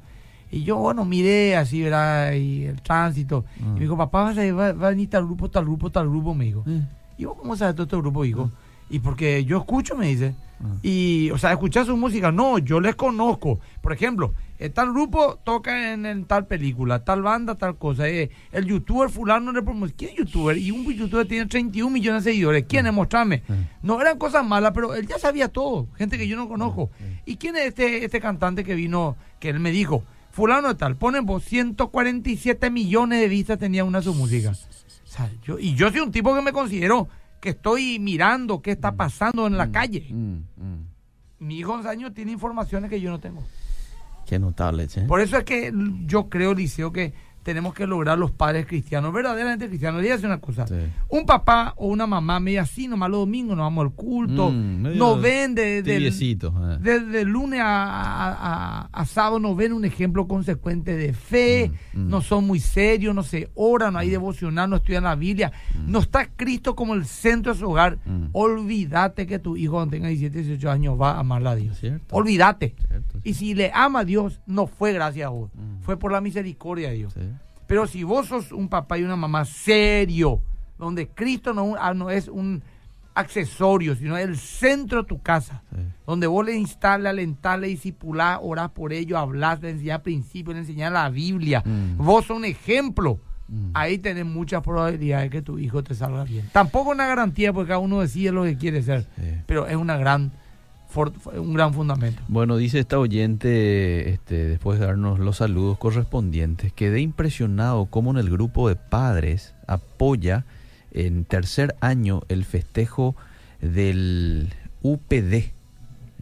Y yo, bueno, miré así, ¿verdad? Y el tránsito. Ah. Y me dijo, papá, vas a, va, va a venir tal grupo, tal grupo, tal grupo, me dijo. Eh, Y yo, ¿cómo sabes todo este grupo, hijo? Y porque yo escucho, me dice. ah. Y, o sea, escuchar su música, no, yo les conozco. Por ejemplo, tal grupo toca en, en tal película, tal banda, tal cosa. Eh, el youtuber fulano le promocionó. ¿Quién es youtuber? Y un youtuber tiene 31 millones de seguidores. ¿Quién es? Mostrame. No eran cosas malas, pero él ya sabía todo. Gente que yo no conozco. ¿Y quién es este, este cantante que vino, que él me dijo? Fulano de tal, ponen vos 147 millones de vistas tenía una de sus músicas. O sea, yo, y yo soy un tipo que me considero que estoy mirando qué está pasando en la calle. Mm, mm. mi hijo 11 años tiene informaciones que yo no tengo. Qué notable. Por eso es que yo creo, Liceo, que tenemos que lograr los padres cristianos, verdaderamente cristianos. Le una cosa. Sí. Un papá o una mamá medio así, nomás los domingos nos vamos al culto, Mm, nos ven de, eh. desde el lunes a, a- a- a sábado nos ven un ejemplo consecuente de fe, Mm, mm. no son muy serios, no se oran, no hay devocional, no estudian la Biblia, no está Cristo como el centro de su hogar. Mm. Olvídate que tu hijo cuando tenga 17, 18 años va a amarla a Dios. Olvídate. Cierto. Y si le ama a Dios, no fue gracias a vos, Mm. fue por la misericordia de Dios. Sí. Pero si vos sos un papá y una mamá serio, donde Cristo no, ah, no es un accesorio, sino el centro de tu casa, Sí. donde vos le instalas, alentás, le discipulás, orás por ello, hablás, le enseñás principios, le enseñás la Biblia, Mm. vos sos un ejemplo. Mm. Ahí tenés muchas probabilidades de que tu hijo te salga bien. Tampoco una garantía porque cada uno decide lo que quiere ser, Sí. pero es una gran, un gran fundamento. Bueno, dice esta oyente, este, después de darnos los saludos correspondientes, quedé impresionado cómo en el grupo de padres apoya en tercer año el festejo del UPD.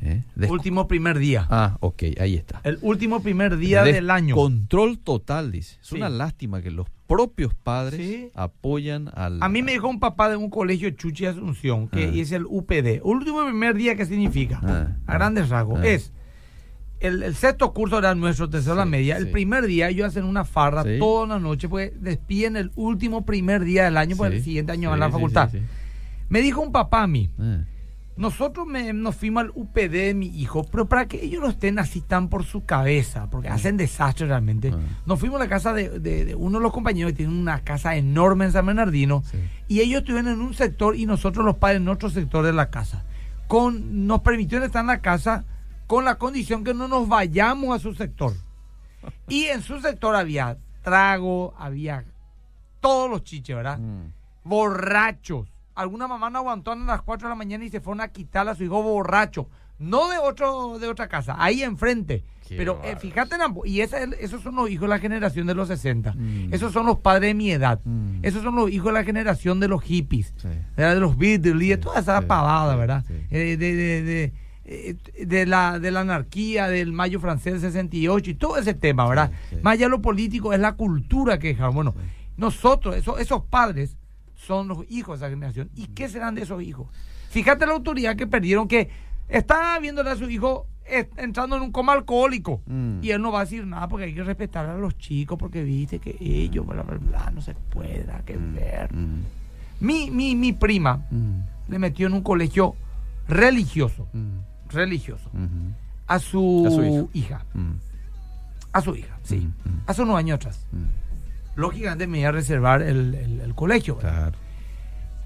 ¿Eh? Último primer día. Ah, ok, ahí está. El último primer día Des- del año. Control total, dice. Es Sí. una lástima que los propios padres Sí. apoyan al... A mí me dijo un papá de un colegio Chuchi Asunción, que Ah. es el UPD. Último primer día, ¿qué significa? Ah, A grandes rasgos. ah. Es, el, el sexto curso era nuestro, tercero la Sí, media. El primer día ellos hacen una farra toda la noche, pues despiden el último primer día del año, porque Sí, el siguiente año van a la facultad. Me dijo un papá a mí, nosotros me- nos fuimos al UPD de mi hijo, pero para que ellos no estén así tan por su cabeza, porque hacen desastre realmente. Ah. Nos fuimos a la casa de, de- de uno de los compañeros que tiene una casa enorme en San Bernardino, Sí. y ellos estuvieron en un sector y nosotros los padres en otro sector de la casa. Con, nos permitieron estar en la casa con la condición que no nos vayamos a su sector. [laughs] Y en su sector había trago, había todos los chiches, ¿verdad? Mm. borrachos. Alguna mamá no aguantó a las 4 de la mañana y se fueron a quitarle a su hijo borracho. No de otro de otra casa, ahí enfrente. Qué Pero eh, fíjate, en ambos- y esa es- esos son los hijos de la generación de los 60. Mm. Esos son los padres de mi edad. Mm. Esos son los hijos de la generación de los hippies, de los Beatles y de Sí, toda esa sí, pavada, ¿verdad? Eh, de, de- de- eh, de la, de la anarquía, del mayo francés 68 y todo ese tema, ¿verdad? Sí, sí. Más allá de lo político, es la cultura que dejaron. Bueno, nosotros, esos, esos padres, son los hijos de esa generación. ¿Y qué serán de esos hijos? Fíjate la autoridad que perdieron, que está viéndole a su hijo entrando en un coma alcohólico. Mm. Y él no va a decir nada porque hay que respetar a los chicos, porque viste que ellos, bla, bla, bla, no se puede, nada que ver. Mm. Mi, mi, mi prima Mm. le metió en un colegio religioso, Mm. religioso, a su, A su hija. Mm. A su hija, sí. Mm, mm. Hace unos años atrás. Mm. Lógicamente me iba a reservar el, el- el colegio.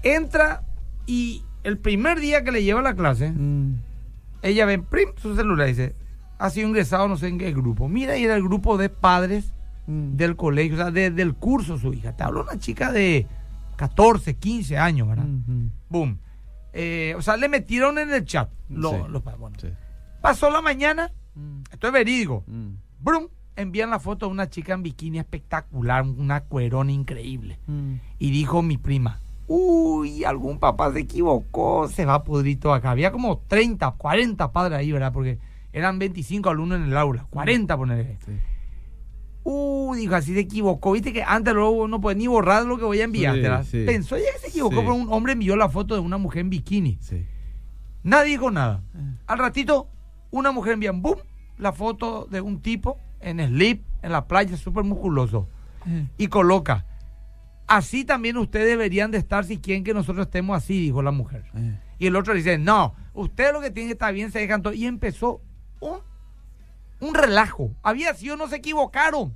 Entra y el primer día que le lleva a la clase, Mm. ella ve prim, su celular y dice, ha sido ingresado no sé en qué grupo. Mira, y era el grupo de padres Mm. del colegio, o sea, de- del curso su hija. Te hablo una chica de 14, 15 años, ¿verdad? Mhm. Boom. Eh, o sea, le metieron en el chat lo- Sí. los. Bueno, Sí. pasó la mañana, Mm. esto es verídico. Mm. Brum, envían la foto de una chica en bikini espectacular, una cuerona increíble. Mm. Y dijo mi prima, uy, algún papá se equivocó, se va todo acá. Había como 30, 40 padres ahí, ¿verdad? Porque eran 25 alumnos en el aula, 40 ponerle. Sí. Uy, dijo, así se equivocó. Viste que antes luego no puede ni borrar lo que voy a enviar. Sí, ¿verdad? sí. Pensó ya que se equivocó, pero un hombre envió la foto de una mujer en bikini. Sí. Nadie dijo nada. Eh. Al ratito, una mujer envía, boom, la foto de un tipo en slip, en la playa, súper musculoso. Y coloca, así también ustedes deberían de estar si quieren que nosotros estemos así, dijo la mujer. Y el otro dice, no, ustedes lo que tienen que estar bien, se dejan todo. Y empezó un, un relajo. Había sido, no se equivocaron.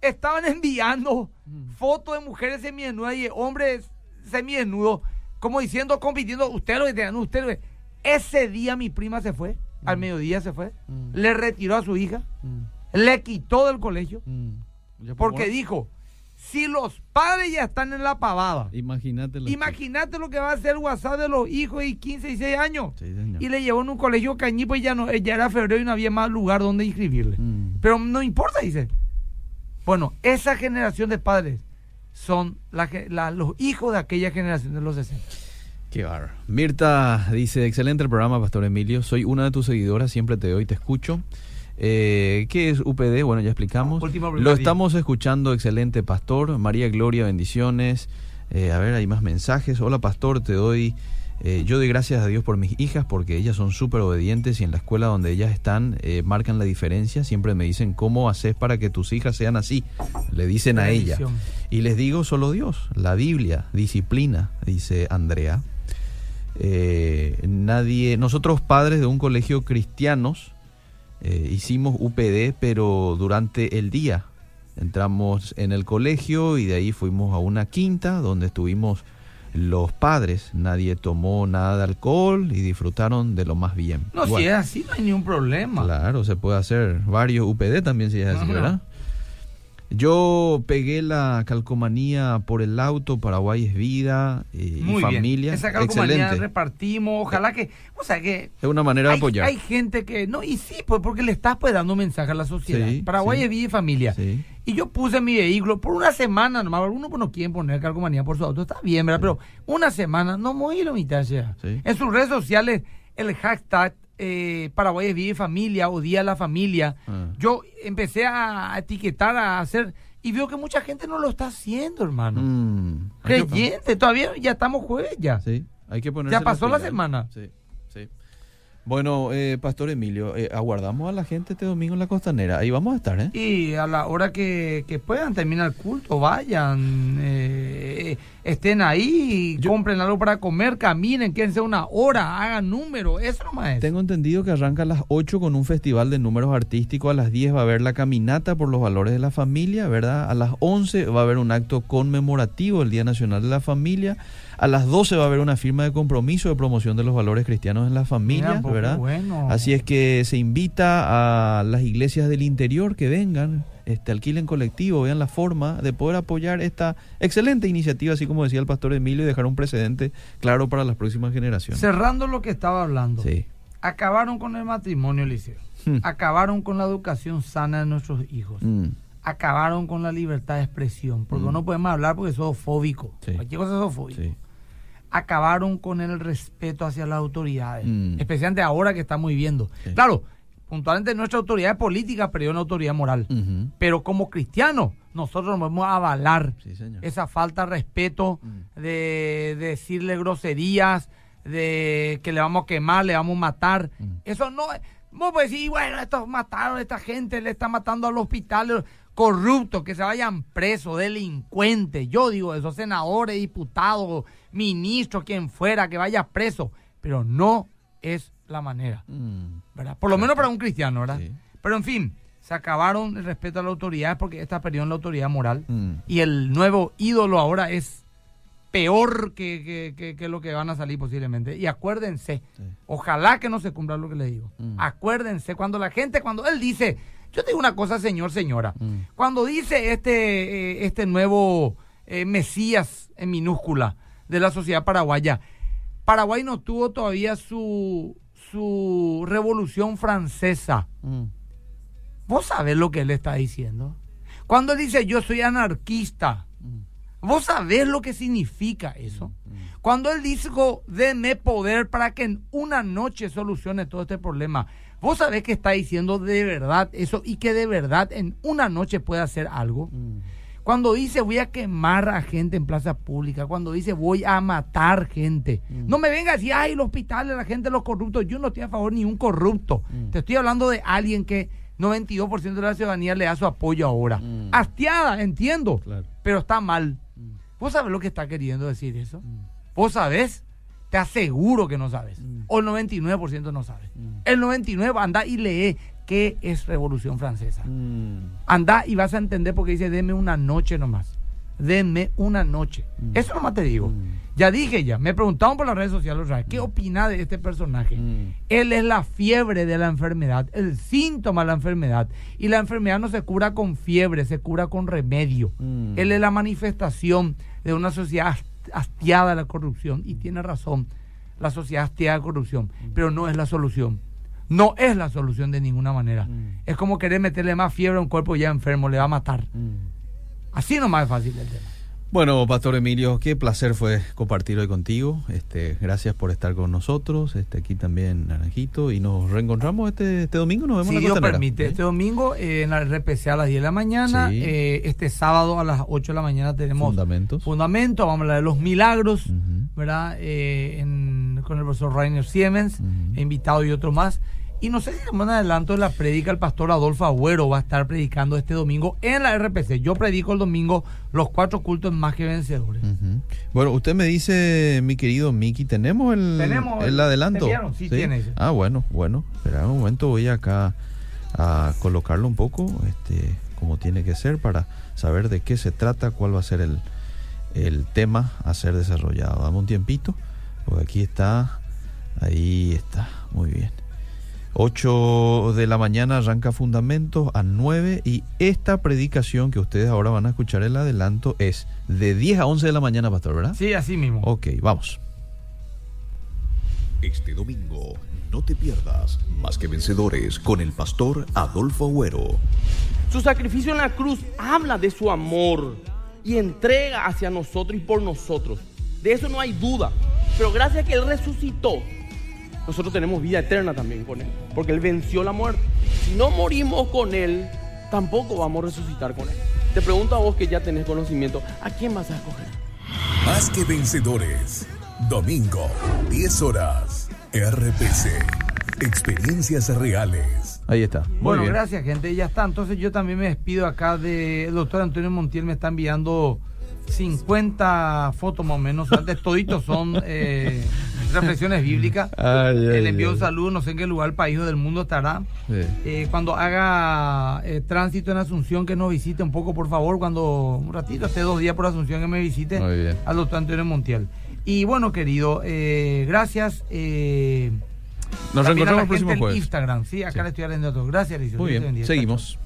Estaban [laughs] enviando Mm. fotos de mujeres semidesnudas y de hombres semidesnudos, como diciendo, compitiendo, ustedes lo que tienen, ustedes lo que-". Ese día mi prima se fue, al mediodía se fue, Mm. le retiró a su hija, Mm. le quitó del colegio, Mm. Porque por- dijo, si los padres ya están en la pavada, Imagínate lo que va a hacer el WhatsApp de los hijos de 15 y 6 años. Sí. Y le llevó en un colegio cañí, pues ya, no, ya era febrero y no había más lugar donde inscribirle. Mm. Pero no importa, dice. Bueno, esa generación de padres son la ge- la- los hijos de aquella generación de los 60. Qué barro. Mirta dice, excelente el programa, Pastor Emilio. Soy una de tus seguidoras, siempre te doy y te escucho. Eh, ¿Qué es UPD? Bueno, ya explicamos. Lo estamos escuchando, excelente Pastor. María Gloria, bendiciones. Eh, a ver, hay más mensajes. Hola Pastor, te doy... eh, yo doy gracias a Dios por mis hijas porque ellas son súper obedientes y en la escuela donde ellas están eh, marcan la diferencia. Siempre me dicen, ¿cómo haces para que tus hijas sean así? Le dicen a ella. Y les digo solo Dios, la Biblia, disciplina, dice Andrea. Eh, nadie, nosotros padres de un colegio cristianos eh, hicimos UPD, pero durante el día entramos en el colegio y de ahí fuimos a una quinta donde estuvimos los padres. Nadie tomó nada de alcohol y disfrutaron de lo más bien. No, si es así, no hay ningún problema. Claro, se puede hacer varios UPD también si es así. ¿verdad? Yo pegué la calcomanía por el auto, Paraguay es vida eh, y familia. bien. Esa calcomanía Excelente. repartimos. Ojalá que. O sea, que. Es una manera de Hay, apoyar. hay gente que. No, y sí, pues porque le estás pues dando un mensaje a la sociedad. Sí, Paraguay sí. es vida y familia. Sí. Y yo puse mi vehículo por una semana nomás. Algunos pues, no quieren poner calcomanía por su auto. Está bien, ¿verdad? Pero una semana, no muy la mitad ya. Sí. En sus redes sociales, el hashtag eh, Paraguay es vida y familia o Día de la Familia. Ah. Yo empecé a etiquetar, a hacer. Y veo que mucha gente no lo está haciendo, hermano. Mm, Creyente, todavía ya estamos jueves ya. Sí, hay que ponerse Ya pasó la semana. Sí. Bueno, eh, Pastor Emilio, eh, aguardamos a la gente este domingo en la costanera. Ahí vamos a estar, ¿eh? Y a la hora que, que puedan terminar el culto, vayan, eh, estén ahí, Yo- compren algo para comer, caminen, quédense una hora, hagan número, eso nomás es. Tengo entendido que arranca a las 8 con un festival de números artísticos. A las 10 va a haber la caminata por los valores de la familia, ¿verdad? A las 11 va a haber un acto conmemorativo del Día Nacional de la Familia. A las 12 va a haber una firma de compromiso de promoción de los valores cristianos en la familia, Mira, pues, ¿verdad? bueno. Así es que se invita a las iglesias del interior que vengan, este, alquilen colectivo, vean la forma de poder apoyar esta excelente iniciativa, así como decía el pastor Emilio, y dejar un precedente claro para las próximas generaciones. Cerrando lo que estaba hablando, Sí. acabaron con el matrimonio, Liceo. Hmm. Acabaron con la educación sana de nuestros hijos. Mm, Acabaron con la libertad de expresión. Porque Mm. no podemos hablar porque sos fóbico. Sí. Cualquier cosa sos fóbico. sí. Acabaron con el respeto hacia las autoridades, Mm. especialmente ahora que estamos viviendo. Sí. Claro, puntualmente nuestra autoridad política perdió una autoridad moral, pero como cristianos nosotros nos vamos a avalar Sí, esa falta de respeto, Mm. de, de decirle groserías, de que le vamos a quemar, le vamos a matar. Mm. Eso no... Vos podés decir, bueno, estos mataron a esta gente, le están matando al hospital, corruptos, que se vayan presos, delincuentes. Yo digo eso, senadores, diputados, ministros, quien fuera, que vaya preso. Pero no es la manera, Mm, ¿verdad? Por lo menos para un cristiano, ¿verdad? Sí. Pero en fin, se acabaron el respeto a la autoridad porque esta perdió en la autoridad moral. mm. Y el nuevo ídolo ahora es peor que, que- que- que lo que van a salir posiblemente. Y acuérdense, Sí. ojalá que no se cumpla lo que le digo. Mm. Acuérdense, cuando la gente, cuando él dice, yo te digo una cosa, señor, señora, Mm. cuando dice este, eh, este nuevo eh, Mesías en minúscula de la sociedad paraguaya, Paraguay no tuvo todavía su, su revolución francesa. Mm. ¿Vos sabés lo que él está diciendo? Cuando él dice yo soy anarquista, Mm. ¿vos sabés lo que significa eso? Cuando él dijo, denme poder para que en una noche solucione todo este problema, ¿vos sabés que está diciendo de verdad eso y que de verdad en una noche puede hacer algo? Mm. Cuando dice voy a quemar a gente en plaza pública, cuando dice voy a matar gente, Mm. no me venga a decir, ay, el hospital, la gente, los corruptos, yo no estoy a favor ni un corrupto. Mm. Te estoy hablando de alguien que 92% de la ciudadanía le da su apoyo ahora. Hastiada, entiendo, Claro. pero está mal. ¿Vos sabés lo que está queriendo decir eso? ¿Vos sabés? Te aseguro que no sabes. Mm. O el 99% no sabe. Mm. El 99% anda y lee qué es Revolución Francesa. Mm. Anda y vas a entender porque dice, deme una noche nomás. Deme una noche. Mm. Eso nomás te digo. Ya dije ya, me preguntaron por las redes sociales ¿qué opina de este personaje? Él es la fiebre de la enfermedad, el síntoma de la enfermedad. Y la enfermedad no se cura con fiebre, se cura con remedio. Él es la manifestación de una sociedad hastiada la corrupción. Y tiene razón, la sociedad hastiada de corrupción. Pero no es la solución. No es la solución de ninguna manera. Mm. Es como querer meterle más fiebre a un cuerpo ya enfermo, le va a matar. Mm. Así nomás es fácil el tema. Bueno, Pastor Emilio, qué placer fue compartir hoy contigo. Este, gracias por estar con nosotros. Este, aquí también Naranjito y nos reencontramos este, este domingo. Nos vemos si Dios permite, ¿Sí? este domingo eh, en la RPC a las 10 de la mañana, Sí. eh, este sábado a las 8 de la mañana tenemos Fundamentos. fundamento, vamos a hablar de los milagros. ¿verdad? Eh, en- con el profesor Rainer Siemens, invitado y otro más. Y no sé si en adelanto de la prédica el pastor Adolfo Agüero va a estar predicando este domingo en la RPC. Yo predico el domingo los cuatro cultos más que vencedores. Ujú. Bueno, usted me dice, mi querido Miki, ¿tenemos el, Tenemos el el- adelanto? ¿te enviaron? Sí, tiene. Ah, bueno, bueno. Espera un momento, voy acá a colocarlo un poco, este, como tiene que ser, para saber de qué se trata, cuál va a ser el, el tema a ser desarrollado. Dame un tiempito, porque aquí está, ahí está, muy bien. 8 de la mañana arranca Fundamentos a 9 y esta predicación que ustedes ahora van a escuchar el adelanto es de 10 a 11 de la mañana, pastor, ¿verdad? Sí, así mismo. Ok, vamos. Este domingo, no te pierdas Más que Vencedores con el pastor Adolfo Agüero. Su sacrificio en la cruz habla de su amor y entrega hacia nosotros y por nosotros. De eso no hay duda. Pero gracias a que Él resucitó, nosotros tenemos vida eterna también con Él. Porque Él venció la muerte. Si no morimos con Él, tampoco vamos a resucitar con Él. Te pregunto a vos que ya tenés conocimiento, ¿a quién vas a escoger? Más que Vencedores. Domingo, 10 horas. RPC. Experiencias reales. Ahí está. Muy Bueno, bien. gracias, gente. Ya está. Entonces yo también me despido acá de... El doctor Antonio Montiel me está enviando 50 fotos más o menos. Antes toditos son eh, [laughs] reflexiones bíblicas. [laughs] Ay, ay, envío ay. un saludo, no sé en qué lugar, país o del mundo estará. Sí. Eh, cuando haga eh, tránsito en Asunción, que nos visite un poco, por favor. Cuando un ratito, esté dos días por Asunción, que me visite al doctor Antonio Montiel. Y bueno, querido, eh, gracias. eh, Nos reencontramos el próximo jueves. Instagram, sí, acá Sí. le estoy atendiendo a todos. Gracias. Muy bien, seguimos.